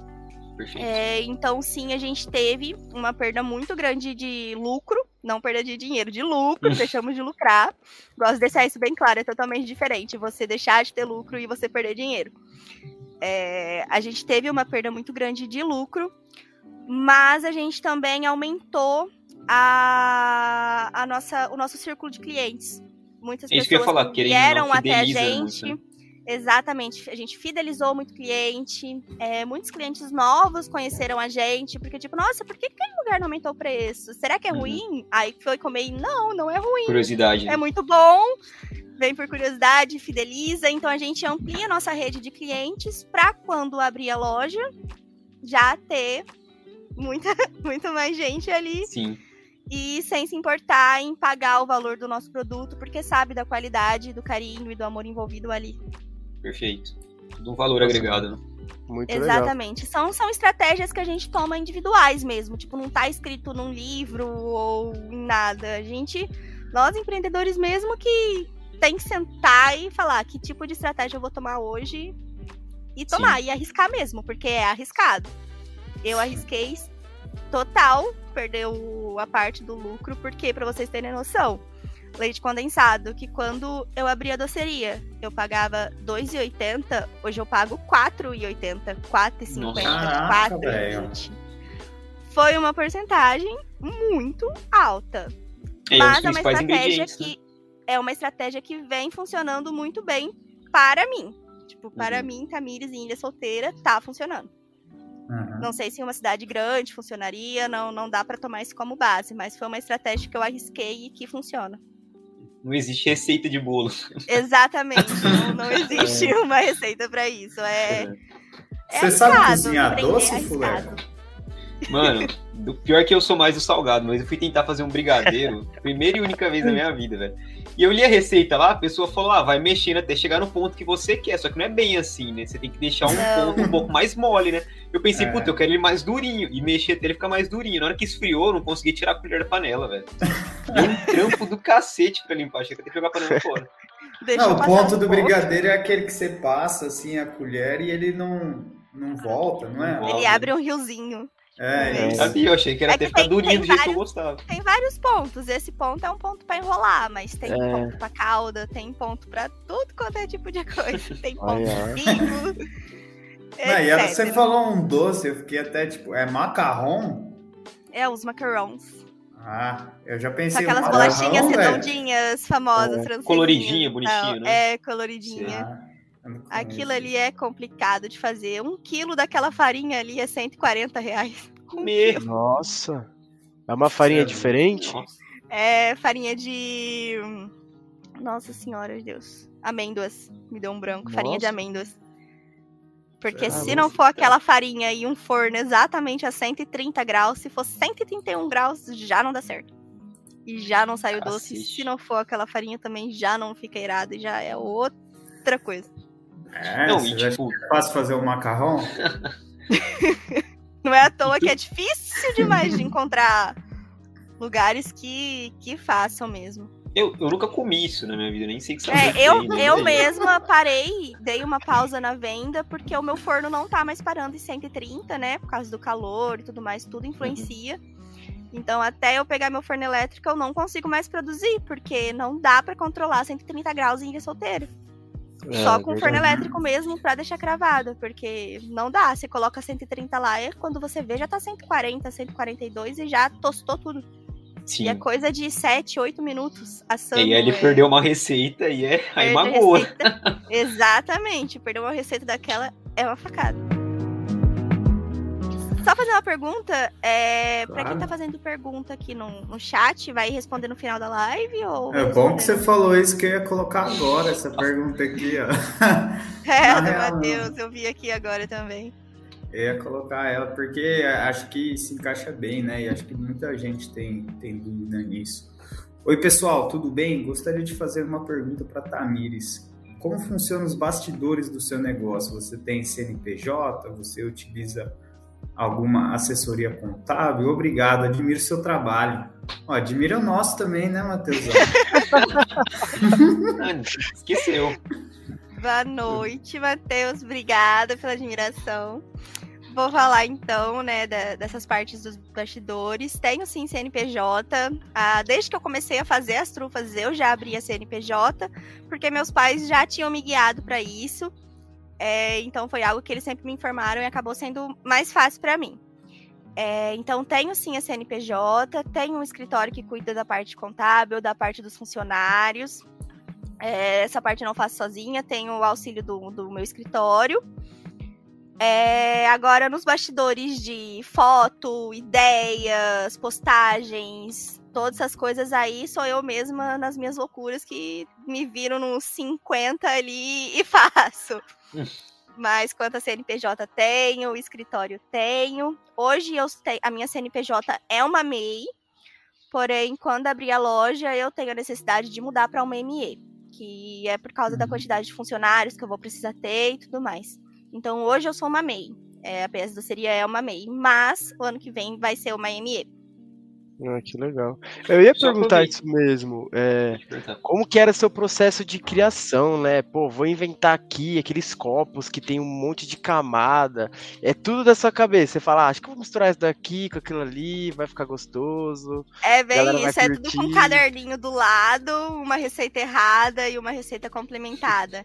É, então sim, a gente teve uma perda muito grande de lucro, não perda de dinheiro, de lucro, deixamos de lucrar. Gosto de deixar isso bem claro, é totalmente diferente você deixar de ter lucro e você perder dinheiro. É, a gente teve uma perda muito grande de lucro, mas a gente também aumentou a, a nossa, o nosso círculo de clientes. Muitas É isso que pessoas falar, ou não, vieram até a fideliza gente. muito, né? Exatamente, a gente fidelizou muito cliente, é, muitos clientes novos conheceram a gente, porque tipo, nossa, por que aquele lugar não aumentou o preço? Será que é Uhum. ruim? Aí foi comer não, não é ruim, Curiosidade. né? é muito bom, vem por curiosidade, fideliza, então a gente amplia a nossa rede de clientes para quando abrir a loja, já ter muita, muito mais gente ali. Sim. E sem se importar em pagar o valor do nosso produto, porque sabe da qualidade, do carinho e do amor envolvido ali. Perfeito. Do valor Nossa, agregado, né? Muito Exatamente. Legal. São, são estratégias que a gente toma individuais mesmo. Tipo, não tá escrito num livro ou em nada. A gente, nós empreendedores mesmo, que tem que sentar e falar que tipo de estratégia eu vou tomar hoje e tomar, Sim. e arriscar mesmo, porque é arriscado. Eu arrisquei total, perdeu a parte do lucro, porque, para vocês terem noção, leite condensado, que quando eu abri a doceria, eu pagava 2,80, hoje eu pago 4,80, 4,50, 4,20. Foi uma porcentagem muito alta. É, mas é uma estratégia né? que é uma estratégia que vem funcionando muito bem para mim. Tipo, para uhum. mim, Tamires e Ilha Solteira tá funcionando. Uhum. Não sei se em uma cidade grande funcionaria, não, não dá para tomar isso como base, mas foi uma estratégia que eu arrisquei e que funciona. Não existe receita de bolo. Exatamente, não, não existe é. uma receita para isso. É, é. é Você sabe cozinhar doce, Fuleca? Mano, o pior é que eu sou mais do salgado, mas eu fui tentar fazer um brigadeiro, primeira e única vez na minha vida, velho. E eu li a receita lá, a pessoa falou, ah, vai mexendo até chegar no ponto que você quer. Só que não é bem assim, né? Você tem que deixar um não. ponto um pouco mais mole, né? Eu pensei, é. puta, eu quero ele mais durinho. E mexer até ele ficar mais durinho. Na hora que esfriou, eu não consegui tirar a colher da panela, velho. Deu um trampo do cacete pra limpar. Achei que eu ter que jogar a panela fora. Deixa não, o ponto do brigadeiro é aquele que você passa, assim, a colher e ele não, não volta, não é? Ele abre um riozinho. É, é. Sabia, eu achei que era é ter ficado durinho do jeito vários, que eu gostava. Tem vários pontos. Esse ponto é um ponto pra enrolar, mas tem é. ponto pra calda, tem ponto pra tudo quanto é tipo de coisa. Tem ponto vivo. e você falou um doce, eu fiquei até tipo, é macarrão? É, os macarons. Ah, eu já pensei. São aquelas bolachinhas redondinhas, famosas, é. Coloridinha, bonitinha, né? É, coloridinha. Aquilo ali é complicado de fazer. Um quilo daquela farinha ali é 140 reais. Um Nossa. É uma farinha diferente? É farinha de. Nossa senhora de Deus. Amêndoas. Me deu um branco. Nossa. Farinha de amêndoas. Porque ah, se não for aquela farinha e um forno exatamente a 130 graus, se for 131 graus, já não dá certo. E já não sai o doce. Se não for aquela farinha também já não fica irado e já é outra coisa. É, não, e, tipo... é fácil fazer o um macarrão? Não é à toa que é difícil demais de encontrar lugares que, que façam mesmo. Eu, eu nunca comi isso na minha vida, nem sei que sabe. É, eu, eu mesma parei, dei uma pausa na venda, porque o meu forno não tá mais parando em 130, né? Por causa do calor e tudo mais, tudo influencia. Uhum. Então, até eu pegar meu forno elétrico, eu não consigo mais produzir, porque não dá para controlar 130 graus em ilha solteira. É, Só com forno elétrico mesmo pra deixar cravado, porque não dá. Você coloca 130 lá e quando você vê já tá 140, 142 e já tostou tudo. Sim. E é coisa de 7, 8 minutos assando. E aí ele é... perdeu uma receita e é aí magoa. Exatamente, perdeu uma receita daquela é uma facada. Só fazer uma pergunta, é, claro. para quem tá fazendo pergunta aqui no, no chat, vai responder no final da live? Ou é bom que você falou isso que eu ia colocar agora, essa pergunta aqui, ó. É, meu Deus, eu vi aqui agora também. Eu ia colocar ela porque acho que se encaixa bem, né? E acho que muita gente tem, tem dúvida nisso. Oi, pessoal, tudo bem? Gostaria de fazer uma pergunta para Tamires. Como funcionam os bastidores do seu negócio? Você tem CNPJ? Você utiliza alguma assessoria contábil, obrigado, admiro seu trabalho. Ó, admira o nosso também, né, Matheus? Esqueceu. Boa noite, Matheus. Obrigada pela admiração. Vou falar então, né, da, dessas partes dos bastidores. Tenho sim CNPJ. Ah, desde que eu comecei a fazer as trufas, eu já abri a CNPJ, porque meus pais já tinham me guiado para isso. É, então foi algo que eles sempre me informaram e acabou sendo mais fácil para mim. É, então tenho sim a CNPJ, tenho um escritório que cuida da parte contábil, da parte dos funcionários. É, essa parte eu não faço sozinha, tenho o auxílio do, do meu escritório. É, agora, nos bastidores de foto, ideias, postagens, todas essas coisas aí, sou eu mesma nas minhas loucuras que me viram nos 50 ali e faço. Mas quanto a CNPJ tenho, escritório tenho. Hoje eu tenho, a minha CNPJ é uma MEI, porém, quando abrir a loja, eu tenho a necessidade de mudar para uma ME, que é por causa da quantidade de funcionários que eu vou precisar ter e tudo mais. Então, hoje eu sou uma MEI. É, a PS doceria é uma MEI, mas o ano que vem vai ser uma ME. Ah, que legal. Eu ia Só perguntar comigo. isso mesmo. É, perguntar. como que era seu processo de criação, né? Pô, vou inventar aqui aqueles copos que tem um monte de camada. É tudo da sua cabeça. Você fala, ah, acho que eu vou misturar isso daqui com aquilo ali, vai ficar gostoso. É bem isso, é tudo com um caderninho do lado, uma receita errada e uma receita complementada.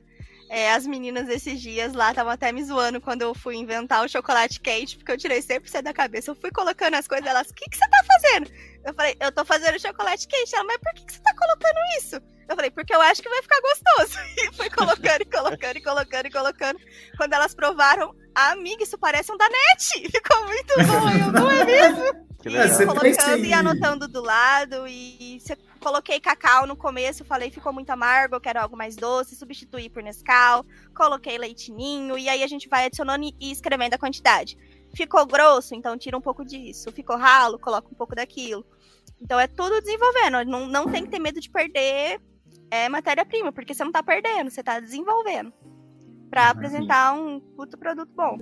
É, as meninas esses dias lá estavam até me zoando quando eu fui inventar o chocolate quente, porque eu tirei 100% da cabeça. Eu fui colocando as coisas, elas, o que, que você tá fazendo? Eu falei, eu tô fazendo chocolate quente. Ela, mas por que, que você tá colocando isso? Eu falei, porque eu acho que vai ficar gostoso. E fui colocando, e colocando, e colocando, e colocando. Quando elas provaram, amiga, isso parece um danete. Ficou muito bom. Eu, não é mesmo? Que E colocando pensa e anotando do lado. E se eu coloquei cacau no começo, falei, ficou muito amargo, eu quero algo mais doce, substituí por Nescau, coloquei leitinho, e aí a gente vai adicionando e escrevendo a quantidade. Ficou grosso, então tira um pouco disso. Ficou ralo, coloca um pouco daquilo. Então é tudo desenvolvendo. Não, não tem que ter medo de perder é, matéria-prima, porque você não tá perdendo, você tá desenvolvendo. Uhum. apresentar um puto produto bom.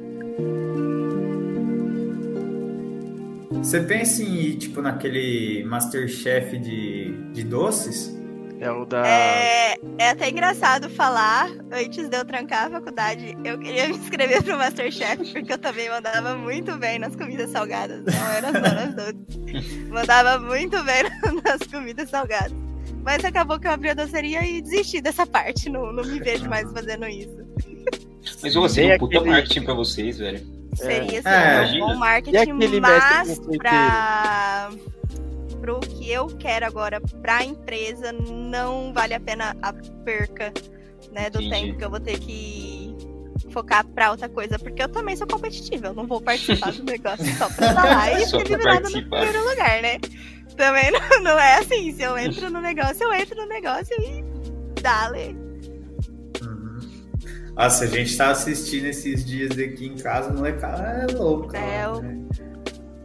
Você pensa em ir, tipo, naquele Masterchef de, de doces? É o da. É, é até engraçado falar, antes de eu trancar a faculdade, eu queria me inscrever pro Masterchef, porque eu também mandava muito bem nas comidas salgadas, não era só nas doces. Mandava muito bem nas comidas salgadas. Mas acabou que eu abri a doceria e desisti dessa parte, não, não me vejo mais fazendo isso. Mas você, Tem um puta aquele- marketing pra vocês, velho. Seria assim, É. um bom marketing, mas mestre que eu quero agora pra empresa não vale a pena a perca né, do Entendi. tempo que eu vou ter que focar pra outra coisa, porque eu também sou competitiva, eu não vou participar do negócio só pra estar lá e ser eliminada no primeiro lugar, né? Também não, não é assim, se eu entro no negócio, eu entro no negócio e dale. Uhum. Nossa, a gente tá assistindo esses dias aqui em casa, a molecada é louca. É, o- né?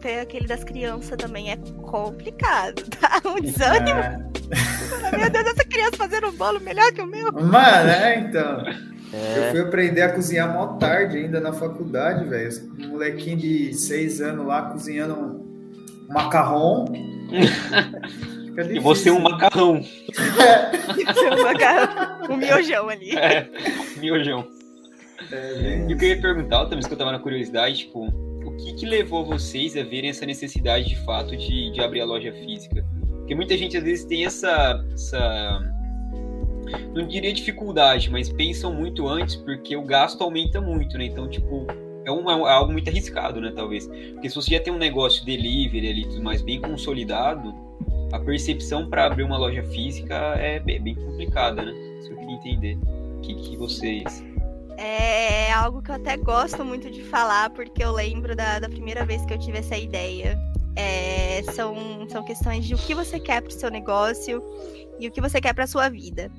Ter aquele das crianças também é complicado, tá? Um desânimo. É. Meu Deus, essa criança fazendo um bolo melhor que o meu. Mano, é, então. Eu É, fui aprender a cozinhar mó tarde ainda na faculdade, velho. Um molequinho de seis anos lá cozinhando um macarrão. E você é um macarrão. um macarrão, um miojão ali. É, miojão. É, E eu queria perguntar, também que eu tava na curiosidade, tipo, o que que levou vocês a verem essa necessidade de fato de, de abrir a loja física? Porque muita gente às vezes tem essa, essa. Não diria dificuldade, mas pensam muito antes porque o gasto aumenta muito, né? Então, tipo, é, um, é algo muito arriscado, né? Talvez. Porque se você já tem um negócio delivery ali tudo mais bem consolidado, a percepção para abrir uma loja física é bem, bem complicada, né? Isso eu queria entender. O que, que vocês. É algo que eu até gosto muito de falar, porque eu lembro da, da primeira vez que eu tive essa ideia. É, são, são questões de o que você quer para o seu negócio e o que você quer para sua vida.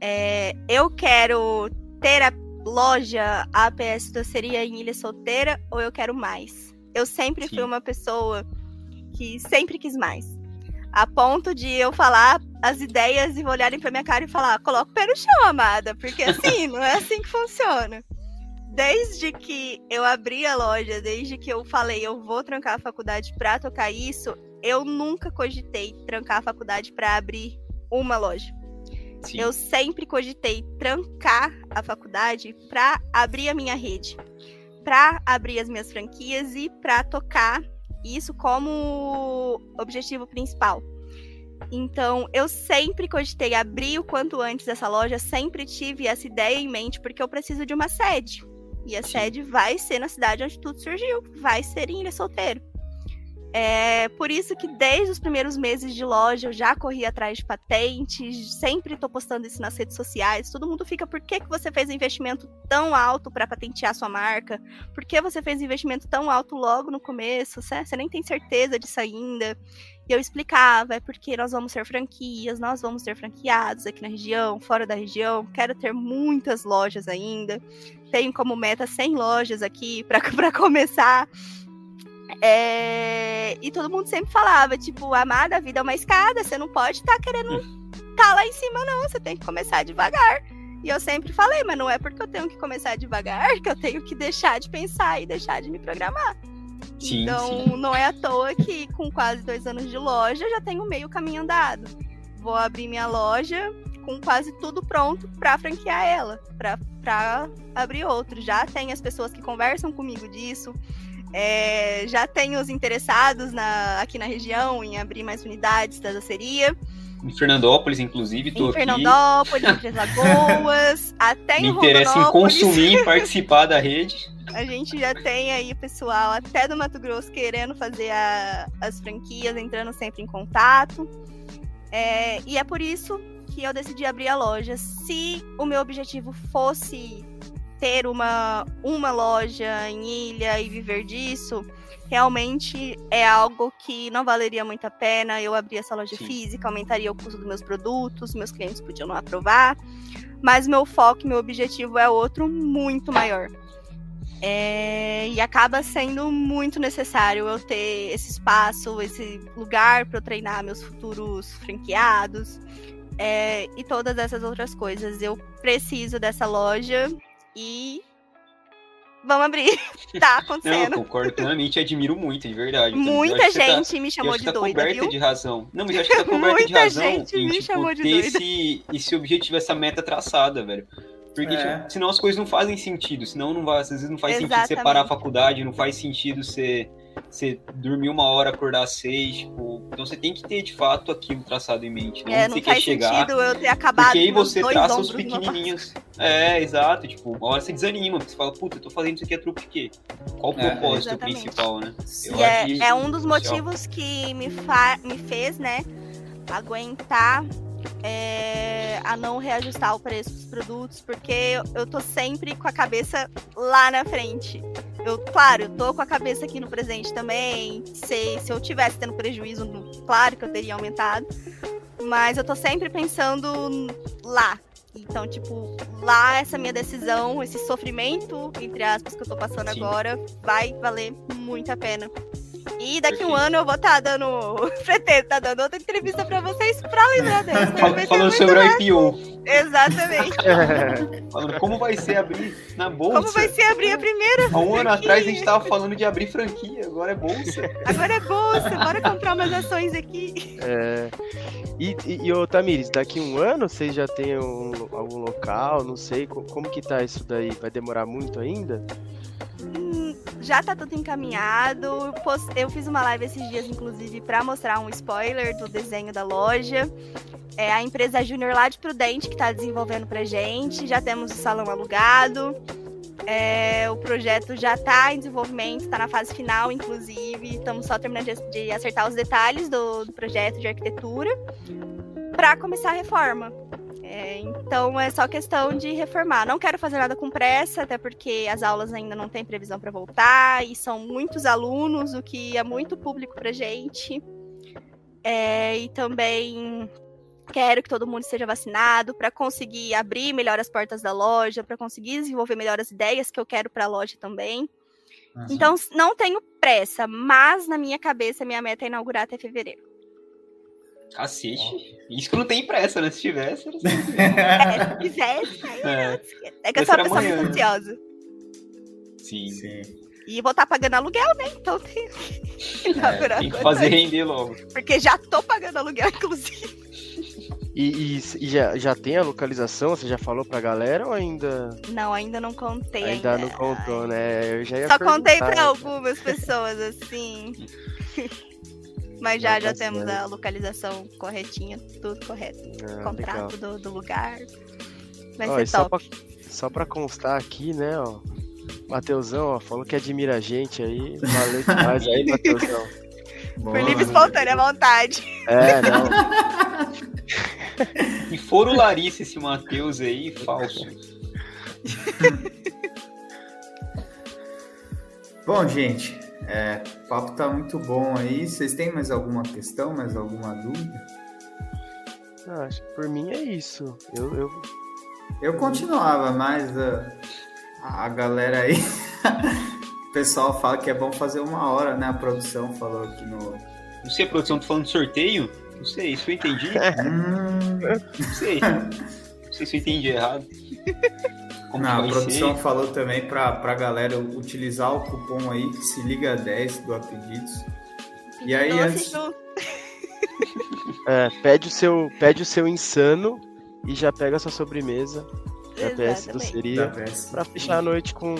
É, eu quero ter a loja APS Doceria em Ilha Solteira ou eu quero mais? Eu sempre fui Sim. uma pessoa que sempre quis mais. A ponto de eu falar as ideias e olharem pra minha cara e falar, coloca o pé no chão, amada, porque assim, não é assim que funciona. Desde que eu abri a loja, desde que eu falei, eu vou trancar a faculdade pra tocar isso, eu nunca cogitei trancar a faculdade pra abrir uma loja. Sim. Eu sempre cogitei trancar a faculdade para abrir a minha rede, para abrir as minhas franquias e para tocar isso como objetivo principal. Então, eu sempre cogitei abrir o quanto antes essa loja, sempre tive essa ideia em mente, porque eu preciso de uma sede. E a Sim. sede vai ser na cidade onde tudo surgiu, vai ser em Ilha Solteiro. É por isso que desde os primeiros meses de loja eu já corri atrás de patentes, sempre estou postando isso nas redes sociais. Todo mundo fica, por que, que você fez um investimento tão alto para patentear sua marca? Por que você fez um investimento tão alto logo no começo? Você, nem tem certeza disso ainda. E eu explicava, é porque nós vamos ser franquias, nós vamos ter franqueados aqui na região, fora da região, quero ter muitas lojas ainda. Tenho como meta 100 lojas aqui para começar. É... E todo mundo sempre falava, tipo, amada, a vida é uma escada, você não pode estar tá querendo estar tá lá em cima, não, você tem que começar devagar. E eu sempre falei, mas não é porque eu tenho que começar devagar que eu tenho que deixar de pensar e deixar de me programar. Sim, então, sim. não é à toa que com quase dois anos de loja já tenho meio caminho andado. Vou abrir minha loja com quase tudo pronto para franquear ela, para abrir outro. Já tem as pessoas que conversam comigo disso. É, já tem os interessados na, aqui na região em abrir mais unidades da doceria. Em Fernandópolis, inclusive, tô em Fernandópolis, em Três Lagoas, até Me em interessa em consumir e participar da rede. A gente já tem aí pessoal até do Mato Grosso querendo fazer a, as franquias, entrando sempre em contato. É, e é por isso que eu decidi abrir a loja. Se o meu objetivo fosse ter uma, uma loja em ilha e viver disso, realmente é algo que não valeria muito a pena. Eu abrir essa loja Sim. física, aumentaria o custo dos meus produtos, meus clientes podiam não aprovar. Mas meu foco, meu objetivo é outro muito maior. É, e acaba sendo muito necessário eu ter esse espaço, esse lugar para eu treinar meus futuros franqueados é, e todas essas outras coisas. Eu preciso dessa loja e vamos abrir. tá acontecendo. Não, eu concordo plenamente, admiro muito, de verdade. Muita tá gente tá, me chamou de tá doida, coberta viu? de razão. Não, mas eu acho que tá coberta Muita de razão gente em, me tipo, chamou de ter doida. esse, esse objetivo, essa meta traçada, velho. Porque É. tipo, senão as coisas não fazem sentido, senão não vai, às vezes não faz sentido Exatamente. você parar a faculdade, não faz sentido você, você dormir uma hora, acordar seis, tipo, então você tem que ter de fato aquilo traçado em mente, né? É, não você quer faz chegar. sentido eu ter acabado Porque aí você dois traça os pequenininhos. É, exato. Tipo, uma hora você desanima, porque você fala, puta, eu tô fazendo isso aqui a truque de quê? Qual o É, propósito exatamente. principal, né? Eu é, que é um dos motivos que me, fa me fez, né, aguentar é, a não reajustar o preço dos produtos, porque eu, tô sempre com a cabeça lá na frente. Eu, claro, eu tô com a cabeça aqui no presente também. Se, se eu tivesse tendo prejuízo, claro que eu teria aumentado. Mas eu tô sempre pensando lá. Então, tipo, lá essa minha decisão, esse sofrimento, entre aspas, que eu tô passando Sim. agora, vai valer muito a pena. E daqui um ano eu vou estar dando. Pretendo tá dando outra entrevista pra vocês pra lembrar dessa. Ser Falando sobre o. IPO, Exatamente. falando como vai ser abrir na bolsa. Como vai ser abrir a primeira? Há um ano atrás a gente tava falando de abrir franquia, agora é bolsa. Agora é bolsa, bora comprar umas ações aqui. É, e, e, e ô, Tamires, daqui um ano vocês já têm um- algum local, não sei, co- como que tá isso daí? Vai demorar muito ainda? Hum, Já tá tudo encaminhado. Eu fiz uma live esses dias, inclusive, pra mostrar um spoiler do desenho da loja. É a empresa Júnior lá de Prudente que tá desenvolvendo pra gente. Já temos o salão alugado. É, o projeto já tá em desenvolvimento, tá na fase final, inclusive. Estamos só terminando de, de acertar os detalhes do, do projeto de arquitetura para começar a reforma. É, então é só questão de reformar. Não quero fazer nada com pressa, até porque as aulas ainda não têm previsão para voltar e são muitos alunos, o que é muito público para gente. É, e também quero que todo mundo esteja vacinado para conseguir abrir melhor as portas da loja, para conseguir desenvolver melhor as ideias que eu quero para a loja também. Nossa. Então não tenho pressa, mas na minha cabeça minha meta é inaugurar até fevereiro. Cacete. Isso que não tem pressa, né? Se tivesse, era assim. É, se quisesse, aí É, é que eu sou uma pessoa muito ansiosa. Sim. Sim. E vou estar pagando aluguel, né? Então tem É, Tem que fazer render logo. Porque já tô pagando aluguel, inclusive. E, e- e já, já tem a localização? Você já falou pra galera ou ainda, Não, ainda não contei. ainda Ainda, não contou, né? Eu já ia Só contei pra algumas pessoas, assim. Mas já, já temos a localização corretinha, tudo correto. Ah, legal. Contrato do, do lugar. Vai Ó, ser só top. pra, só pra constar aqui, né, ó. Mateusão, ó, falou que admira a gente aí. Valeu demais aí, Mateusão. Por livre e espontânea vontade. É, não. E for o Larissa esse Matheus aí, falso. Bom, gente, é, o papo tá muito bom aí. Vocês têm mais alguma questão, mais alguma dúvida? Ah, acho que por mim é isso. Eu, eu... Eu continuava, mas uh, a galera aí. o pessoal fala que é bom fazer uma hora, né? A produção falou aqui no. Não sei, a produção tá falando de sorteio? Não sei, isso eu entendi. Hum, Não sei. Não sei se eu entendi errado. Não, a produção falou também pra, pra galera utilizar o cupom aí, se liga 10 do Apedidos. E aí, Doce antes- junto. É, pede o seu, pede o seu insano e já pega a sua sobremesa da PS doceria PS. pra fechar a noite com,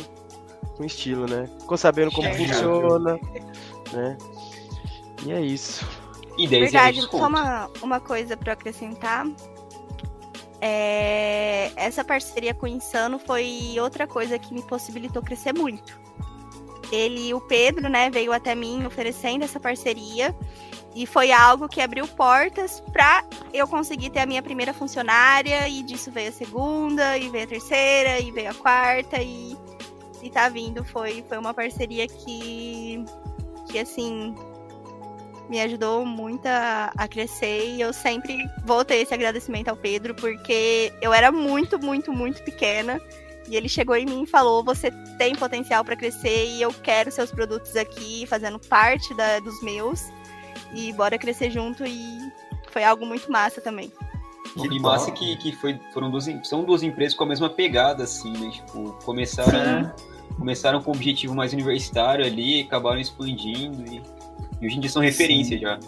com estilo, né? Ficou sabendo como Chega. funciona, né? E é isso. E 10 reais Verdade, de só uma, uma coisa pra acrescentar. É, essa parceria com o Insano foi outra coisa que me possibilitou crescer muito. Ele, o Pedro, né, veio até mim oferecendo essa parceria e foi algo que abriu portas pra eu conseguir ter a minha primeira funcionária e disso veio a segunda e veio a terceira e veio a quarta e, e tá vindo. Foi, foi uma parceria que, que assim, me ajudou muito a, a crescer e eu sempre vou ter esse agradecimento ao Pedro, porque eu era muito, muito, muito pequena e ele chegou em mim e falou: Você tem potencial para crescer e eu quero seus produtos aqui, fazendo parte da, dos meus, e bora crescer junto. E foi algo muito massa também. Que E massa que, que foi, foram duas, são duas empresas com a mesma pegada, assim, né? Tipo, começaram, começaram com um objetivo mais universitário ali, acabaram expandindo e, e hoje em dia são referência já.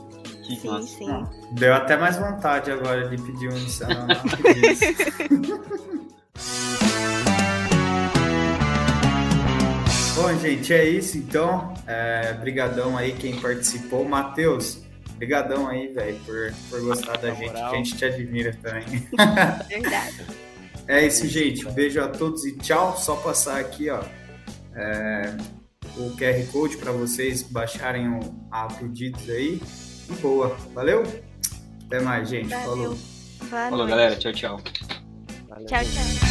Que Sim, massa. sim. Deu até mais vontade agora de pedir um insano no Apedidos. Bom, gente, é isso então. É, brigadão aí quem participou. Matheus, brigadão aí, velho, por, por gostar da Na gente. moral. A gente te admira também. Verdade. É isso, gente. Um beijo a todos e tchau. Só passar aqui, ó, é, o QR Code para vocês baixarem o a pedidos aí. E boa. Valeu? Até mais, gente. Valeu. Falou. Falou, galera. Tchau, tchau. Valeu. Tchau, tchau.